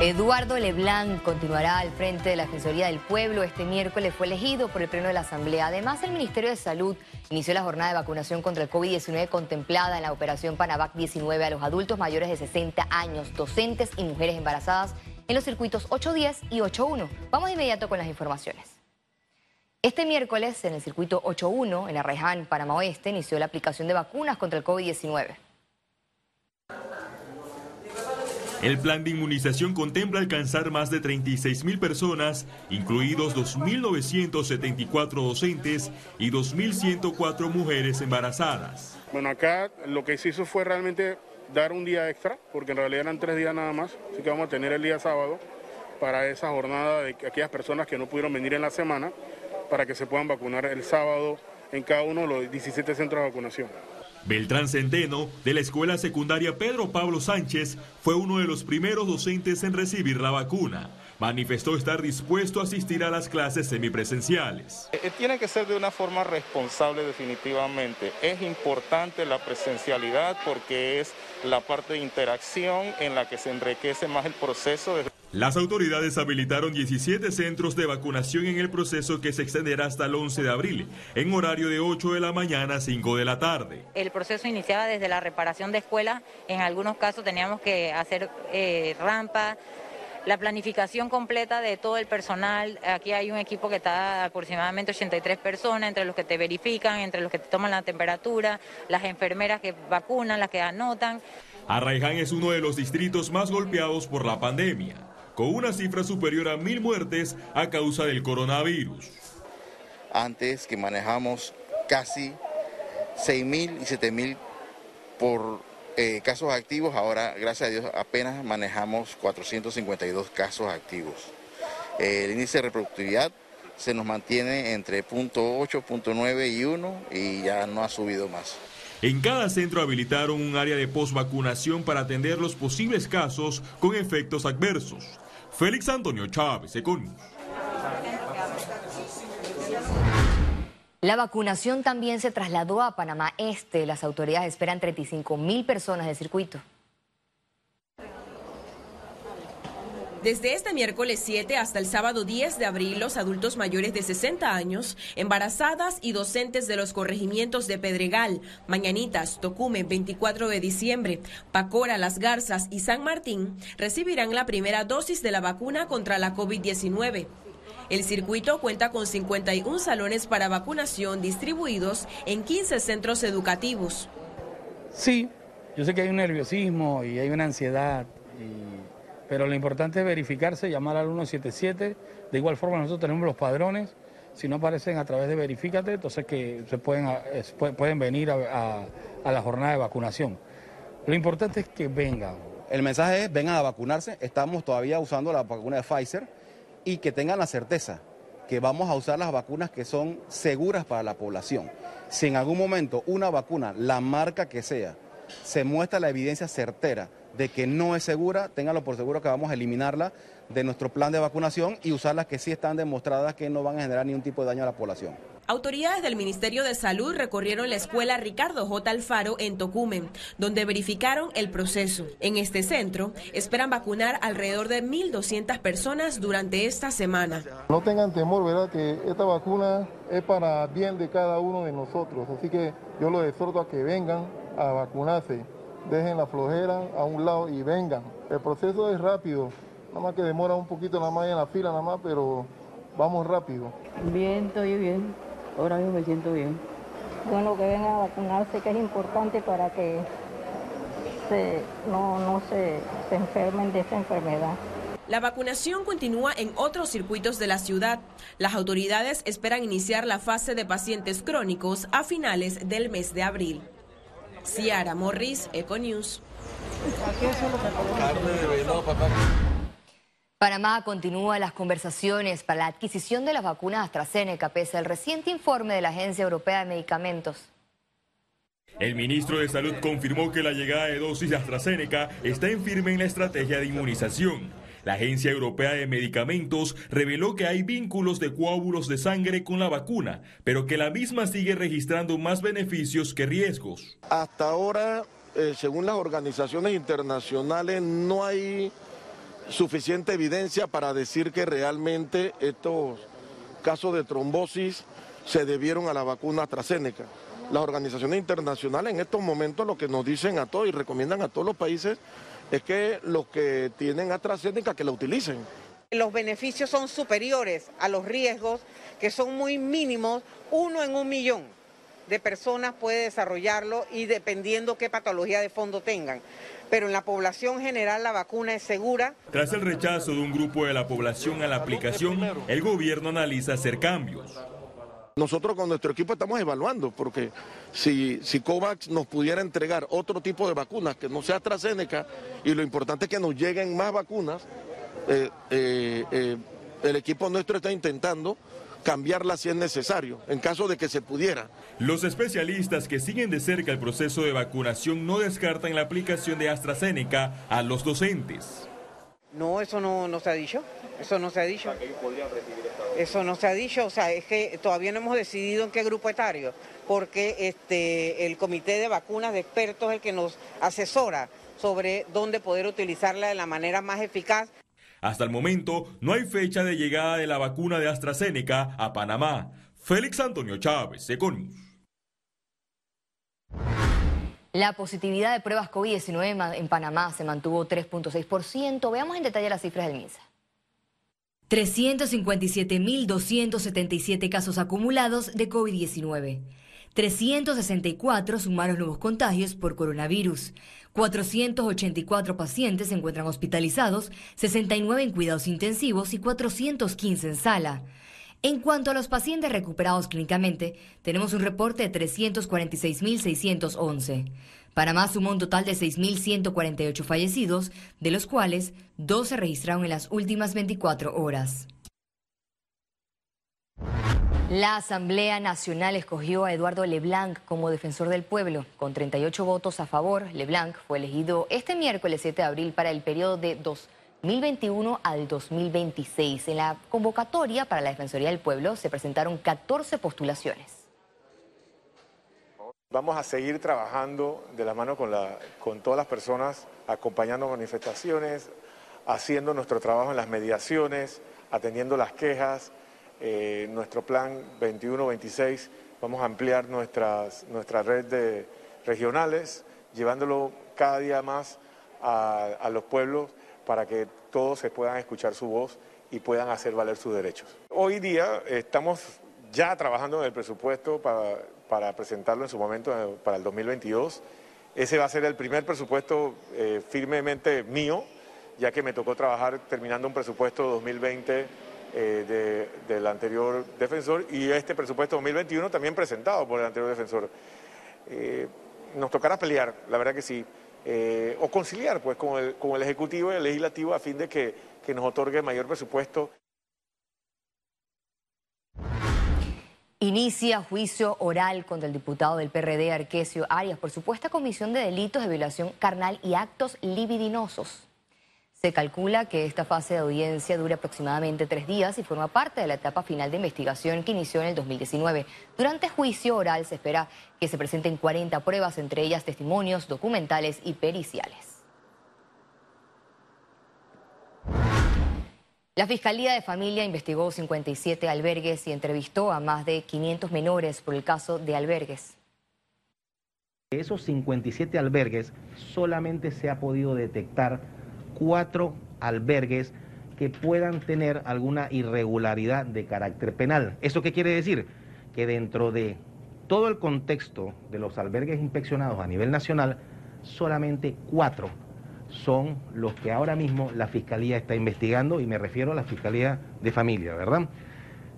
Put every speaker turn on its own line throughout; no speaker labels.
Eduardo Leblanc continuará al frente de la Defensoría del Pueblo. Este miércoles fue elegido por el Pleno de la Asamblea. Además, el Ministerio de Salud inició la jornada de vacunación contra el COVID-19 contemplada en la operación Panavac 19 a los adultos mayores de 60 años, docentes y mujeres embarazadas en los circuitos 810 y 81. Vamos de inmediato con las informaciones. Este miércoles, en el circuito 81, en Arreján, Panamá Oeste, inició la aplicación de vacunas contra el COVID-19.
El plan de inmunización contempla alcanzar más de 36 mil personas, incluidos 2.974 docentes y 2.104 mujeres embarazadas.
Bueno, acá lo que se hizo fue realmente dar un día extra, porque en realidad eran tres días nada más, así que vamos a tener el día sábado para esa jornada de aquellas personas que no pudieron venir en la semana, para que se puedan vacunar el sábado en cada uno de los 17 centros de vacunación.
Beltrán Centeno, de la Escuela Secundaria Pedro Pablo Sánchez, fue uno de los primeros docentes en recibir la vacuna. Manifestó estar dispuesto a asistir a las clases semipresenciales.
Eh, tiene que ser de una forma responsable definitivamente. Es importante la presencialidad porque es la parte de interacción en la que se enriquece más el proceso. De...
Las autoridades habilitaron 17 centros de vacunación en el proceso que se extenderá hasta el 11 de abril, en horario de 8 de la mañana a 5 de la tarde.
El proceso iniciaba desde la reparación de escuelas, en algunos casos teníamos que hacer eh, rampas, la planificación completa de todo el personal. Aquí hay un equipo que está aproximadamente 83 personas, entre los que te verifican, entre los que te toman la temperatura, las enfermeras que vacunan, las que anotan.
Arraiján es uno de los distritos más golpeados por la pandemia con una cifra superior a mil muertes a causa del coronavirus.
Antes que manejamos casi 6 mil y 7 mil por eh, casos activos, ahora gracias a Dios apenas manejamos 452 casos activos. el índice de reproductividad se nos mantiene entre 0.8, 0.9 y 1 y ya no ha subido más.
En cada centro habilitaron un área de postvacunación para atender los posibles casos con efectos adversos. Félix Antonio Chávez, Econius.
La vacunación también se trasladó a Panamá Este. Las autoridades esperan 35 mil personas de circuito.
Desde este miércoles 7 hasta el sábado 10 de abril, los adultos mayores de 60 años, embarazadas y docentes de los corregimientos de Pedregal, Mañanitas, Tocume, 24 de diciembre, Pacora, Las Garzas y San Martín recibirán la primera dosis de la vacuna contra la COVID-19. El circuito cuenta con 51 salones para vacunación distribuidos en 15 centros educativos.
Sí, yo sé que hay un nerviosismo y hay una ansiedad pero lo importante es verificarse, llamar al 177. De igual forma nosotros tenemos los padrones, si no aparecen a través de Verifícate, entonces que se pueden, pueden venir a, la jornada de vacunación. Lo importante es que vengan.
El mensaje es vengan a vacunarse, estamos todavía usando la vacuna de Pfizer y que tengan la certeza que vamos a usar las vacunas que son seguras para la población. Si en algún momento una vacuna, la marca que sea, se muestra la evidencia certera de que no es segura, ténganlo por seguro que vamos a eliminarla de nuestro plan de vacunación y usar las que sí están demostradas que no van a generar ningún tipo de daño a la población.
Autoridades del Ministerio de Salud recorrieron la escuela Ricardo J. Alfaro en Tocumen, donde verificaron el proceso. En este centro esperan vacunar alrededor de 1.200 personas durante esta semana.
No tengan temor, ¿verdad? Que esta vacuna es para bien de cada uno de nosotros. Así que yo los exhorto a que vengan a vacunarse dejen la flojera a un lado y vengan. El proceso es rápido, nada más que demora un poquito nada más en la fila, nada más, pero vamos rápido.
Bien, estoy bien. Ahora mismo me siento bien.
Bueno, que vengan a vacunarse, que es importante para que no, no se, se enfermen de esta enfermedad.
La vacunación continúa en otros circuitos de la ciudad. Las autoridades esperan iniciar la fase de pacientes crónicos a finales del mes de abril. Ciara Morris, Econews.
Panamá continúa las conversaciones para la adquisición de las vacunas AstraZeneca pese al reciente informe de la Agencia Europea de Medicamentos.
El ministro de Salud confirmó que la llegada de dosis de AstraZeneca está en firme en la estrategia de inmunización. La Agencia Europea de Medicamentos reveló que hay vínculos de coágulos de sangre con la vacuna, pero que la misma sigue registrando más beneficios que riesgos.
Hasta ahora, eh, según las organizaciones internacionales, no hay suficiente evidencia para decir que realmente estos casos de trombosis se debieron a la vacuna AstraZeneca. Las organizaciones internacionales en estos momentos lo que nos dicen a todos y recomiendan a todos los países es que los que tienen AstraZeneca que la utilicen.
Los beneficios son superiores a los riesgos, que son muy mínimos, uno en un millón de personas puede desarrollarlo y dependiendo qué patología de fondo tengan. Pero en la población general la vacuna es segura.
Tras el rechazo de un grupo de la población a la aplicación, el gobierno analiza hacer cambios.
Nosotros con nuestro equipo estamos evaluando, porque si, COVAX nos pudiera entregar otro tipo de vacunas que no sea AstraZeneca, y lo importante es que nos lleguen más vacunas, eh, eh, eh, el equipo nuestro está intentando cambiarla si es necesario, en caso de que se pudiera.
Los especialistas que siguen de cerca el proceso de vacunación no descartan la aplicación de AstraZeneca a los docentes.
No, eso no, no se ha dicho. Eso no se ha dicho. Eso no se ha dicho, o sea, es que todavía no hemos decidido en qué grupo etario, porque este, el comité de vacunas de expertos es el que nos asesora sobre dónde poder utilizarla de la manera más eficaz.
Hasta el momento no hay fecha de llegada de la vacuna de AstraZeneca a Panamá. Félix Antonio Chávez, Econius.
La positividad de pruebas COVID-19 en Panamá se mantuvo 3.6%. Veamos en detalle las cifras del MINSA.
357.277 casos acumulados de COVID-19. 364 sumaron nuevos contagios por coronavirus. 484 pacientes se encuentran hospitalizados, 69 en cuidados intensivos y 415 en sala. En cuanto a los pacientes recuperados clínicamente, tenemos un reporte de 346.611. Panamá sumó un total de 6.148 fallecidos, de los cuales dos se registraron en las últimas 24 horas.
La Asamblea Nacional escogió a Eduardo Leblanc como defensor del pueblo. Con 38 votos a favor, Leblanc fue elegido este miércoles 7 de abril para el periodo de 2021 al 2026. En la convocatoria para la Defensoría del Pueblo se presentaron 14 postulaciones.
Vamos a seguir trabajando de la mano con, todas las personas, acompañando manifestaciones, haciendo nuestro trabajo en las mediaciones, atendiendo las quejas. Eh, nuestro plan 21-26, vamos a ampliar nuestras, nuestra red de regionales, llevándolo cada día más a los pueblos para que todos se puedan escuchar su voz y puedan hacer valer sus derechos. Hoy día estamos ya trabajando en el presupuesto para presentarlo en su momento eh, para el 2022. Ese va a ser el primer presupuesto eh, firmemente mío, ya que me tocó trabajar terminando un presupuesto 2020 eh, del anterior defensor y este presupuesto 2021 también presentado por el anterior defensor. nos tocará pelear, la verdad que sí, o conciliar pues con el, con el Ejecutivo y el Legislativo a fin de que, que nos otorgue mayor presupuesto.
Inicia juicio oral contra el diputado del PRD, Arquesio Arias, por supuesta comisión de delitos de violación carnal y actos libidinosos. Se calcula que esta fase de audiencia dura aproximadamente tres días y forma parte de la etapa final de investigación que inició en el 2019. Durante juicio oral se espera que se presenten 40 pruebas, entre ellas testimonios, documentales y periciales. La Fiscalía de Familia investigó 57 albergues y entrevistó a más de 500 menores por el caso de albergues.
De esos 57 albergues solamente se ha podido detectar cuatro albergues que puedan tener alguna irregularidad de carácter penal. ¿Eso qué quiere decir? Que dentro de todo el contexto de los albergues inspeccionados a nivel nacional, solamente cuatro son los que ahora mismo la Fiscalía está investigando y me refiero a la Fiscalía de Familia, ¿verdad?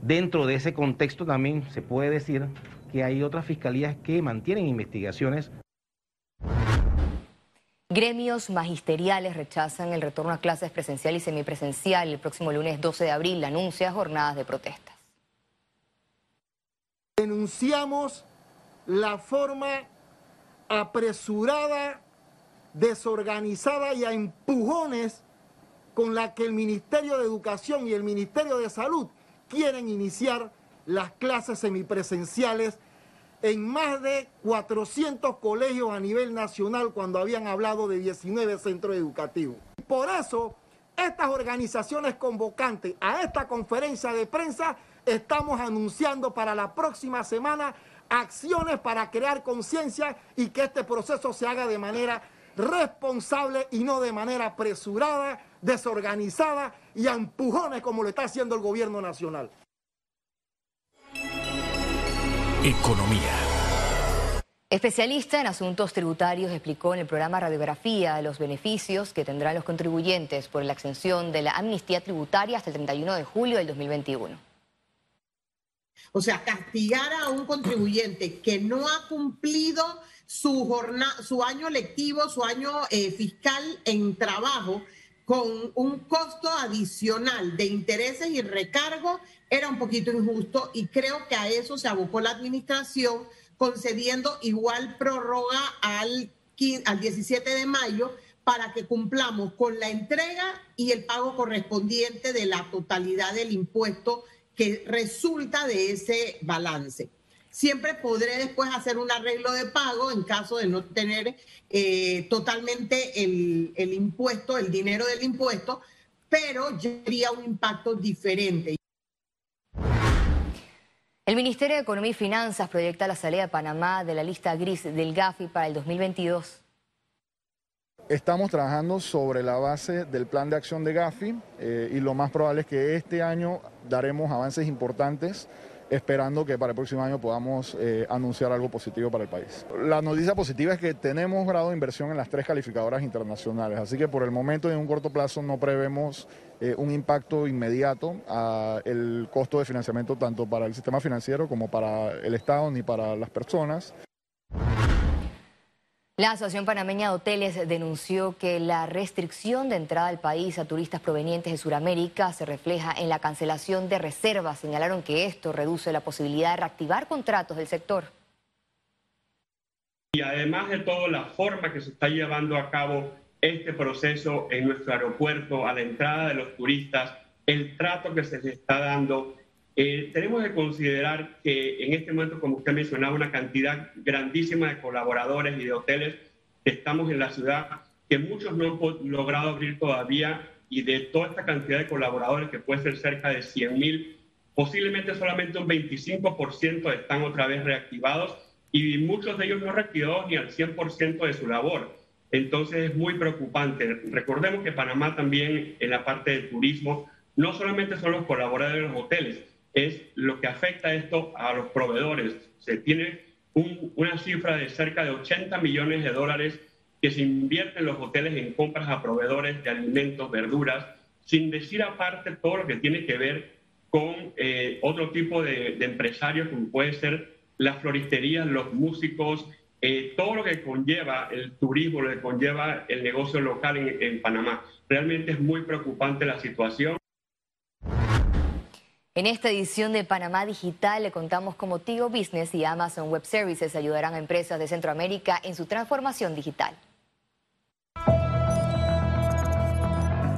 Dentro de ese contexto también se puede decir que hay otras fiscalías que mantienen investigaciones.
Gremios magisteriales rechazan el retorno a clases presencial y semipresencial el próximo lunes 12 de abril, anuncia jornadas de protestas.
Denunciamos la forma apresurada desorganizada y a empujones con la que el Ministerio de Educación y el Ministerio de Salud quieren iniciar las clases semipresenciales en más de 400 colegios a nivel nacional cuando habían hablado de 19 centros educativos. Por eso estas organizaciones convocantes a esta conferencia de prensa estamos anunciando para la próxima semana acciones para crear conciencia y que este proceso se haga de manera responsable y no de manera apresurada, desorganizada y a empujones como lo está haciendo el gobierno nacional.
Economía. Especialista en asuntos tributarios explicó en el programa Radiografía los beneficios que tendrán los contribuyentes por la extensión de la amnistía tributaria hasta el 31 de julio del 2021.
O sea, castigar a un contribuyente que no ha cumplido su, jornada, su año lectivo, su año eh, fiscal en trabajo, con un costo adicional de intereses y recargo, era un poquito injusto y creo que a eso se abocó la administración concediendo igual prórroga al, al 17 de mayo para que cumplamos con la entrega y el pago correspondiente de la totalidad del impuesto que resulta de ese balance. Siempre podré después hacer un arreglo de pago en caso de no tener eh, totalmente el, el impuesto, el dinero del impuesto, pero ya habría un impacto diferente.
El Ministerio de Economía y Finanzas proyecta la salida de Panamá de la lista gris del GAFI para el 2022.
Estamos trabajando sobre la base del plan de acción de Gafi eh, y lo más probable es que este año daremos avances importantes esperando que para el próximo año podamos eh, anunciar algo positivo para el país. La noticia positiva es que tenemos grado de inversión en las tres calificadoras internacionales, así que por el momento y en un corto plazo no prevemos eh, un impacto inmediato al costo de financiamiento tanto para el sistema financiero como para el Estado ni para las personas.
La Asociación Panameña de Hoteles denunció que la restricción de entrada al país a turistas provenientes de Sudamérica se refleja en la cancelación de reservas. Señalaron que esto reduce la posibilidad de reactivar contratos del sector.
Y además de todo, la forma que se está llevando a cabo este proceso en nuestro aeropuerto, a la entrada de los turistas, el trato que se les está dando, eh, tenemos que considerar que en este momento, como usted mencionaba, una cantidad grandísima de colaboradores y de hoteles estamos en la ciudad, que muchos no han logrado abrir todavía y de toda esta cantidad de colaboradores, que puede ser cerca de 100 mil, posiblemente solamente un 25% están otra vez reactivados y muchos de ellos no reactivados ni al 100% de su labor. Entonces es muy preocupante. Recordemos que Panamá también en la parte de turismo no solamente son los colaboradores de los hoteles, es lo que afecta esto a los proveedores. Se tiene una cifra de cerca de 80 millones de dólares que se invierten los hoteles en compras a proveedores de alimentos, verduras, sin decir aparte todo lo que tiene que ver con eh, otro tipo de, empresarios, como puede ser las floristerías, los músicos, eh, todo lo que conlleva el turismo, lo que conlleva el negocio local en Panamá. Realmente es muy preocupante la situación.
En esta edición de Panamá Digital le contamos cómo Tigo Business y Amazon Web Services ayudarán a empresas de Centroamérica en su transformación digital.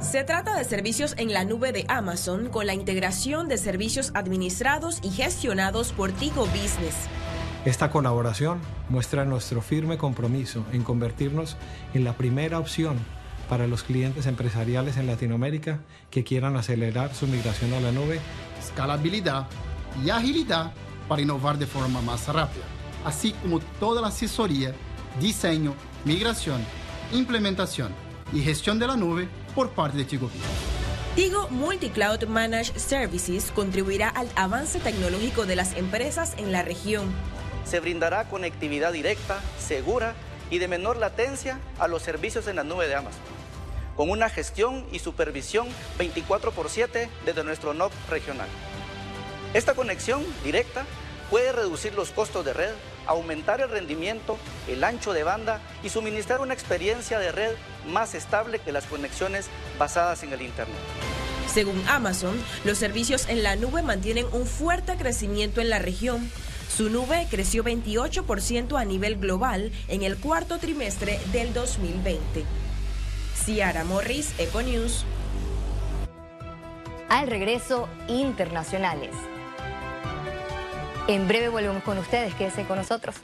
Se trata de servicios en la nube de Amazon con la integración de servicios administrados y gestionados por Tigo Business.
Esta colaboración muestra nuestro firme compromiso en convertirnos en la primera opción para los clientes empresariales en Latinoamérica que quieran acelerar su migración a la nube.
Escalabilidad y agilidad para innovar de forma más rápida, así como toda la asesoría, diseño, migración, implementación y gestión de la nube por parte de Tigo
Tigo Multicloud Managed Services contribuirá al avance tecnológico de las empresas en la región.
Se brindará conectividad directa, segura y de menor latencia a los servicios en la nube de Amazon, con una gestión y supervisión 24 por 7 desde nuestro NOC regional. Esta conexión directa puede reducir los costos de red, aumentar el rendimiento, el ancho de banda y suministrar una experiencia de red más estable que las conexiones basadas en el Internet.
Según Amazon, los servicios en la nube mantienen un fuerte crecimiento en la región su nube creció 28% a nivel global en el cuarto trimestre del 2020. Ciara Morris, Econews.
Al regreso, internacionales. En breve volvemos con ustedes, quédense con nosotros.